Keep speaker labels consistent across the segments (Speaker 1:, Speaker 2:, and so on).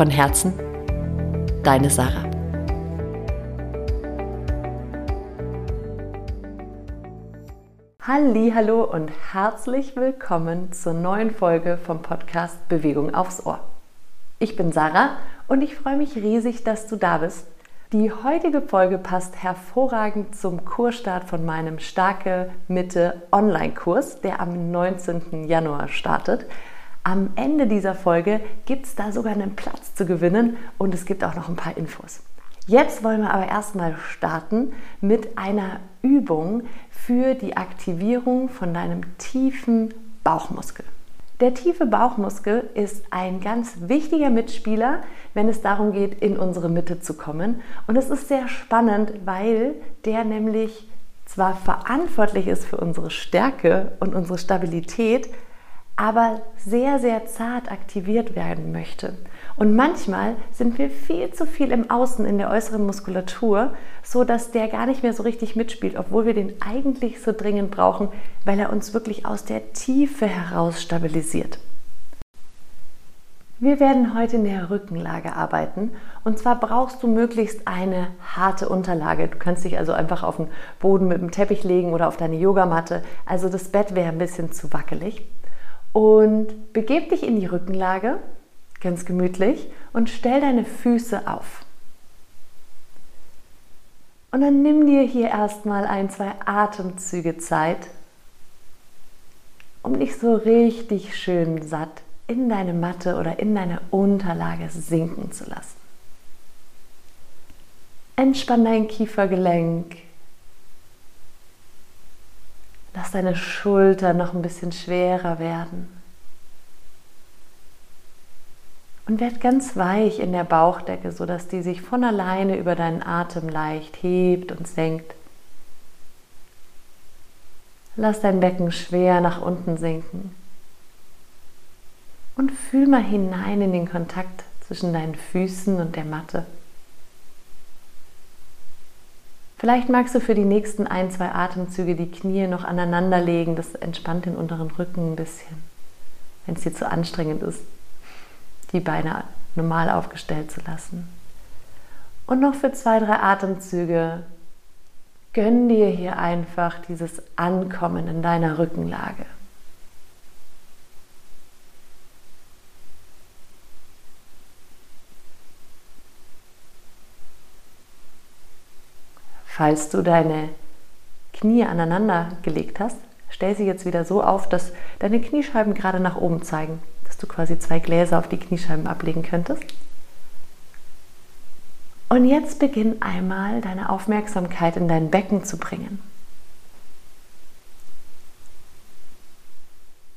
Speaker 1: Von Herzen, deine Sarah. Hallo und herzlich willkommen zur neuen Folge vom Podcast Bewegung aufs Ohr. Ich bin Sarah und ich freue mich riesig, dass du da bist. Die heutige Folge passt hervorragend zum Kursstart von meinem Starke Mitte Online-Kurs, der am 19. Januar startet. Am Ende dieser Folge gibt es da sogar einen Platz zu gewinnen und es gibt auch noch ein paar Infos. Jetzt wollen wir aber erstmal starten mit einer Übung für die Aktivierung von deinem tiefen Bauchmuskel. Der tiefe Bauchmuskel ist ein ganz wichtiger Mitspieler, wenn es darum geht, in unsere Mitte zu kommen. Und es ist sehr spannend, weil der nämlich zwar verantwortlich ist für unsere Stärke und unsere Stabilität, aber sehr, sehr zart aktiviert werden möchte. Und manchmal sind wir viel zu viel im Außen, in der äußeren Muskulatur, so dass der gar nicht mehr so richtig mitspielt, obwohl wir den eigentlich so dringend brauchen, weil er uns wirklich aus der Tiefe heraus stabilisiert. Wir werden heute in der Rückenlage arbeiten und zwar brauchst du möglichst eine harte Unterlage. Du kannst dich also einfach auf den Boden mit dem Teppich legen oder auf deine Yogamatte. Also das Bett wäre ein bisschen zu wackelig. Und begeb dich in die Rückenlage, ganz gemütlich, und stell deine Füße auf. Und dann nimm dir hier erstmal ein, zwei Atemzüge Zeit, um dich so richtig schön satt in deine Matte oder in deine Unterlage sinken zu lassen. Entspann dein Kiefergelenk, Lass deine Schultern noch ein bisschen schwerer werden. Und werd ganz weich in der Bauchdecke, sodass die sich von alleine über deinen Atem leicht hebt und senkt. Lass dein Becken schwer nach unten sinken. Und fühl mal hinein in den Kontakt zwischen deinen Füßen und der Matte. Vielleicht magst du für die nächsten ein, zwei Atemzüge die Knie noch aneinander legen. Das entspannt den unteren Rücken ein bisschen, wenn es dir zu anstrengend ist, die Beine normal aufgestellt zu lassen. Und noch für zwei, drei Atemzüge gönn dir hier einfach dieses Ankommen in deiner Rückenlage. Falls du deine Knie aneinander gelegt hast, stell sie jetzt wieder so auf, dass deine Kniescheiben gerade nach oben zeigen, dass du quasi zwei Gläser auf die Kniescheiben ablegen könntest. Und jetzt beginn einmal deine Aufmerksamkeit in dein Becken zu bringen.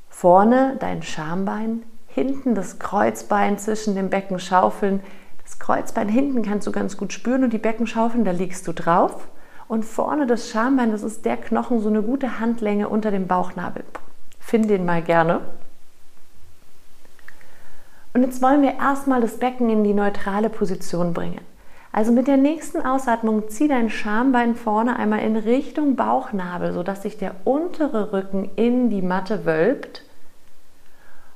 Speaker 1: Vorne dein Schambein, hinten das Kreuzbein zwischen dem Becken schaufeln. Das Kreuzbein hinten kannst du ganz gut spüren und die Beckenschaufeln, da liegst du drauf. Und vorne das Schambein, das ist der Knochen, so eine gute Handlänge unter dem Bauchnabel. Find den mal gerne. Und jetzt wollen wir erstmal das Becken in die neutrale Position bringen. Also mit der nächsten Ausatmung zieh dein Schambein vorne einmal in Richtung Bauchnabel, sodass sich der untere Rücken in die Matte wölbt.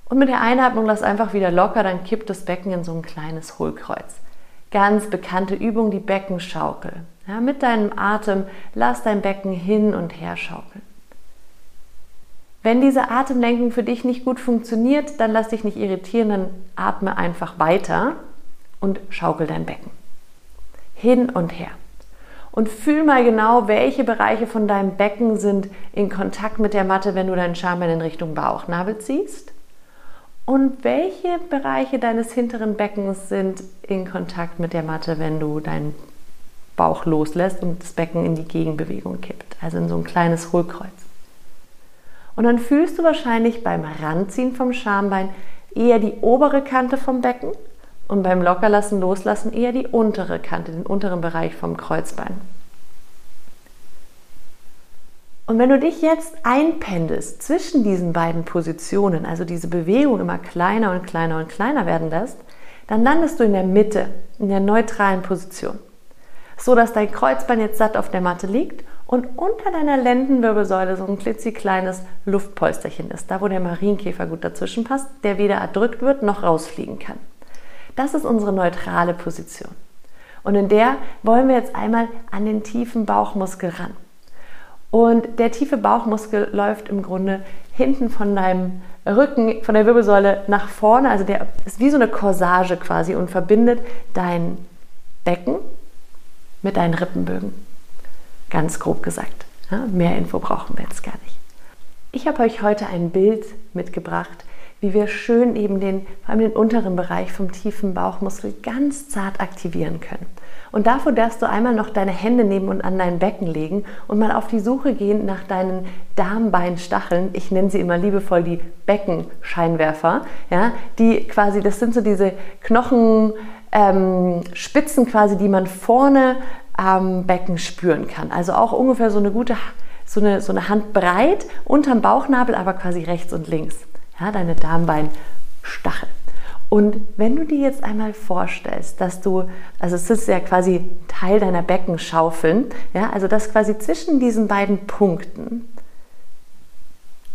Speaker 1: Und mit der Einatmung lass einfach wieder locker, dann kippt das Becken in so ein kleines Hohlkreuz. Ganz bekannte Übung, die Beckenschaukel. Ja, mit deinem Atem lass dein Becken hin und her schaukeln. Wenn diese Atemlenkung für dich nicht gut funktioniert, dann lass dich nicht irritieren, dann atme einfach weiter und schaukel dein Becken. Hin und her. Und fühl mal genau, welche Bereiche von deinem Becken sind in Kontakt mit der Matte, wenn du deinen Schambein in Richtung Bauchnabel ziehst. Und welche Bereiche deines hinteren Beckens sind in Kontakt mit der Matte, wenn du deinen Bauch loslässt und das Becken in die Gegenbewegung kippt, also in so ein kleines Hohlkreuz. Und dann fühlst du wahrscheinlich beim Ranziehen vom Schambein eher die obere Kante vom Becken und beim Lockerlassen, Loslassen eher die untere Kante, den unteren Bereich vom Kreuzbein. Und wenn du dich jetzt einpendelst zwischen diesen beiden Positionen, also diese Bewegung immer kleiner und kleiner und kleiner werden lässt, dann landest du in der Mitte, in der neutralen Position. So dass dein Kreuzbein jetzt satt auf der Matte liegt und unter deiner Lendenwirbelsäule so ein klitzekleines Luftpolsterchen ist, da wo der Marienkäfer gut dazwischen passt, der weder erdrückt wird noch rausfliegen kann. Das ist unsere neutrale Position. Und in der wollen wir jetzt einmal an den tiefen Bauchmuskel ran. Und der tiefe Bauchmuskel läuft im Grunde hinten von deinem Rücken, von der Wirbelsäule nach vorne. Also der ist wie so eine Corsage quasi und verbindet dein Becken mit deinen Rippenbögen. Ganz grob gesagt. Ja, mehr Info brauchen wir jetzt gar nicht. Ich habe euch heute ein Bild mitgebracht, wie wir schön eben den, vor allem den unteren Bereich vom tiefen Bauchmuskel ganz zart aktivieren können. Und dafür darfst du einmal noch deine Hände nehmen und an dein Becken legen und mal auf die Suche gehen nach deinen Darmbeinstacheln. Ich nenne sie immer liebevoll die Beckenscheinwerfer. Ja, die quasi, das sind so diese Knochenspitzen ähm, quasi, die man vorne am Becken spüren kann. Also auch ungefähr so eine gute, so eine, so eine Hand breit unterm Bauchnabel, aber quasi rechts und links. Ja, deine Darmbeinstachel. Und wenn du dir jetzt einmal vorstellst, dass du, also es ist ja quasi Teil deiner Beckenschaufeln, ja, also dass quasi zwischen diesen beiden Punkten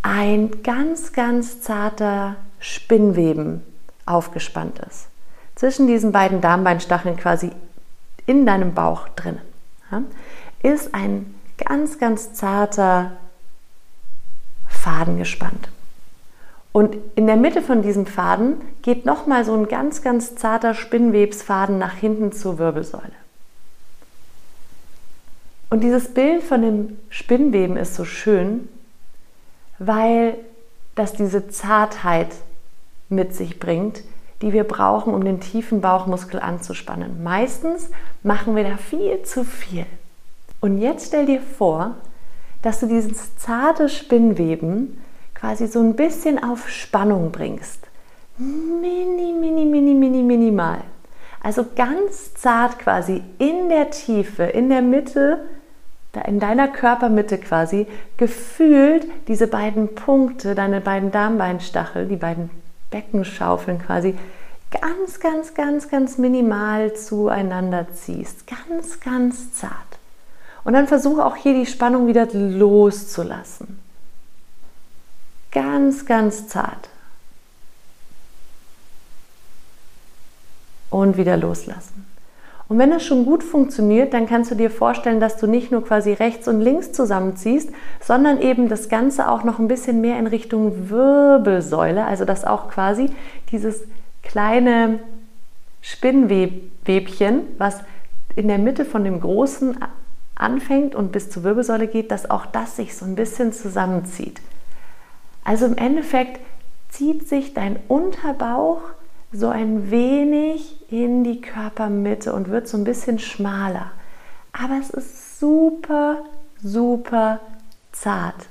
Speaker 1: ein ganz, ganz zarter Spinnweben aufgespannt ist. Zwischen diesen beiden Darmbeinstacheln quasi in deinem Bauch drin, ja, ist ein ganz, ganz zarter Faden gespannt. Und in der Mitte von diesem Faden geht nochmal so ein ganz, ganz zarter Spinnwebsfaden nach hinten zur Wirbelsäule. Und dieses Bild von dem Spinnweben ist so schön, weil das diese Zartheit mit sich bringt, die wir brauchen, um den tiefen Bauchmuskel anzuspannen. Meistens machen wir da viel zu viel. Und jetzt stell dir vor, dass du dieses zarte Spinnweben quasi so ein bisschen auf Spannung bringst. Mini, mini, mini, mini, minimal. Also ganz zart quasi in der Tiefe, in der Mitte, in deiner Körpermitte quasi, gefühlt diese beiden Punkte, deine beiden Darmbeinstachel, die beiden Beckenschaufeln quasi, ganz, ganz, ganz, ganz minimal zueinander ziehst. Ganz, ganz zart. Und dann versuche auch hier die Spannung wieder loszulassen. Ganz, ganz zart. Und wieder loslassen. Und wenn das schon gut funktioniert, dann kannst du dir vorstellen, dass du nicht nur quasi rechts und links zusammenziehst, sondern eben das Ganze auch noch ein bisschen mehr in Richtung Wirbelsäule, also dass auch quasi dieses kleine Spinnwebchen, was in der Mitte von dem großen anfängt und bis zur Wirbelsäule geht, dass auch das sich so ein bisschen zusammenzieht. Also im Endeffekt zieht sich dein Unterbauch so ein wenig in die Körpermitte und wird so ein bisschen schmaler. Aber es ist super, super zart.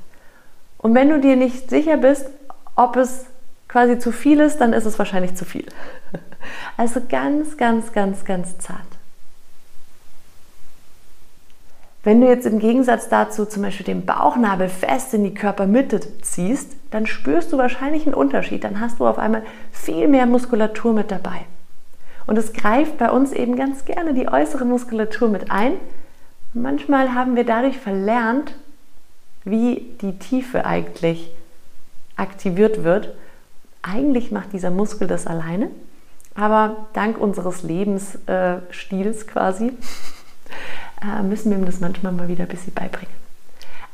Speaker 1: Und wenn du dir nicht sicher bist, ob es quasi zu viel ist, dann ist es wahrscheinlich zu viel. Also ganz, ganz, ganz, ganz zart. Wenn du jetzt im Gegensatz dazu zum Beispiel den Bauchnabel fest in die Körpermitte ziehst, dann spürst du wahrscheinlich einen Unterschied. Dann hast du auf einmal viel mehr Muskulatur mit dabei. Und es greift bei uns eben ganz gerne die äußere Muskulatur mit ein. Manchmal haben wir dadurch verlernt, wie die Tiefe eigentlich aktiviert wird. Eigentlich macht dieser Muskel das alleine, aber dank unseres Lebensstils quasi äh, müssen wir ihm das manchmal mal wieder ein bisschen beibringen.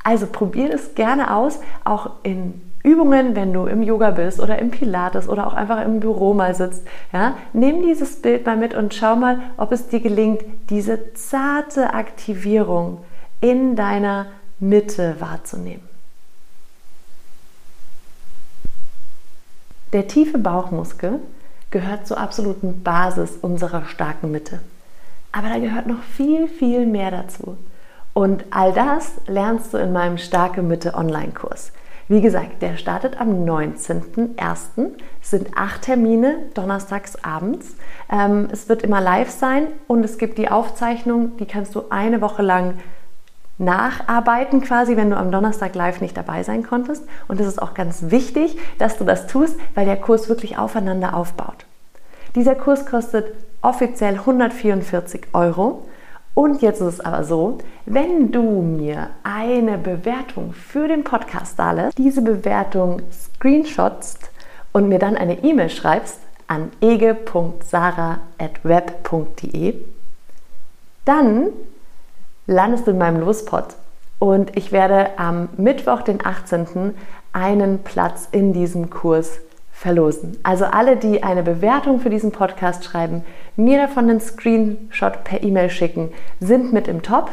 Speaker 1: Also probier es gerne aus, auch in Übungen, wenn du im Yoga bist oder im Pilates oder auch einfach im Büro mal sitzt. Ja? Nimm dieses Bild mal mit und schau mal, ob es dir gelingt, diese zarte Aktivierung in deiner Mitte wahrzunehmen. Der tiefe Bauchmuskel gehört zur absoluten Basis unserer starken Mitte. Aber da gehört noch viel, viel mehr dazu. Und all das lernst du in meinem Starke Mitte Online-Kurs. Wie gesagt, der startet am 19.01. Es sind acht Termine, donnerstags abends. Ähm, es wird immer live sein und es gibt die Aufzeichnung, die kannst du eine Woche lang nacharbeiten quasi, wenn du am Donnerstag live nicht dabei sein konntest. Und es ist auch ganz wichtig, dass du das tust, weil der Kurs wirklich aufeinander aufbaut. Dieser Kurs kostet offiziell 144 Euro. Und jetzt ist es aber so, wenn du mir eine Bewertung für den Podcast da diese Bewertung screenshotst und mir dann eine E-Mail schreibst an ege.sara.web.de, dann landest du in meinem Lospot und ich werde am Mittwoch, den 18., einen Platz in diesem Kurs verlosen. Also alle, die eine Bewertung für diesen Podcast schreiben, mir davon einen Screenshot per E-Mail schicken, sind mit im Topf.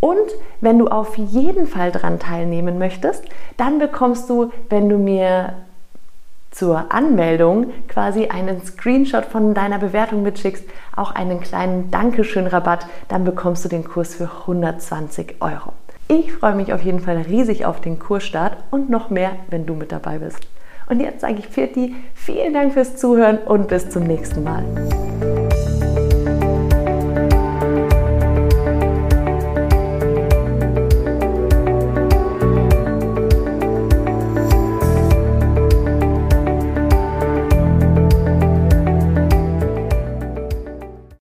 Speaker 1: Und wenn du auf jeden Fall daran teilnehmen möchtest, dann bekommst du, wenn du mir zur Anmeldung quasi einen Screenshot von deiner Bewertung mitschickst, auch einen kleinen Dankeschön-Rabatt, dann bekommst du den Kurs für 120 Euro. Ich freue mich auf jeden Fall riesig auf den Kursstart und noch mehr, wenn du mit dabei bist. Und jetzt sage ich Pfirti, vielen Dank fürs Zuhören und bis zum nächsten Mal.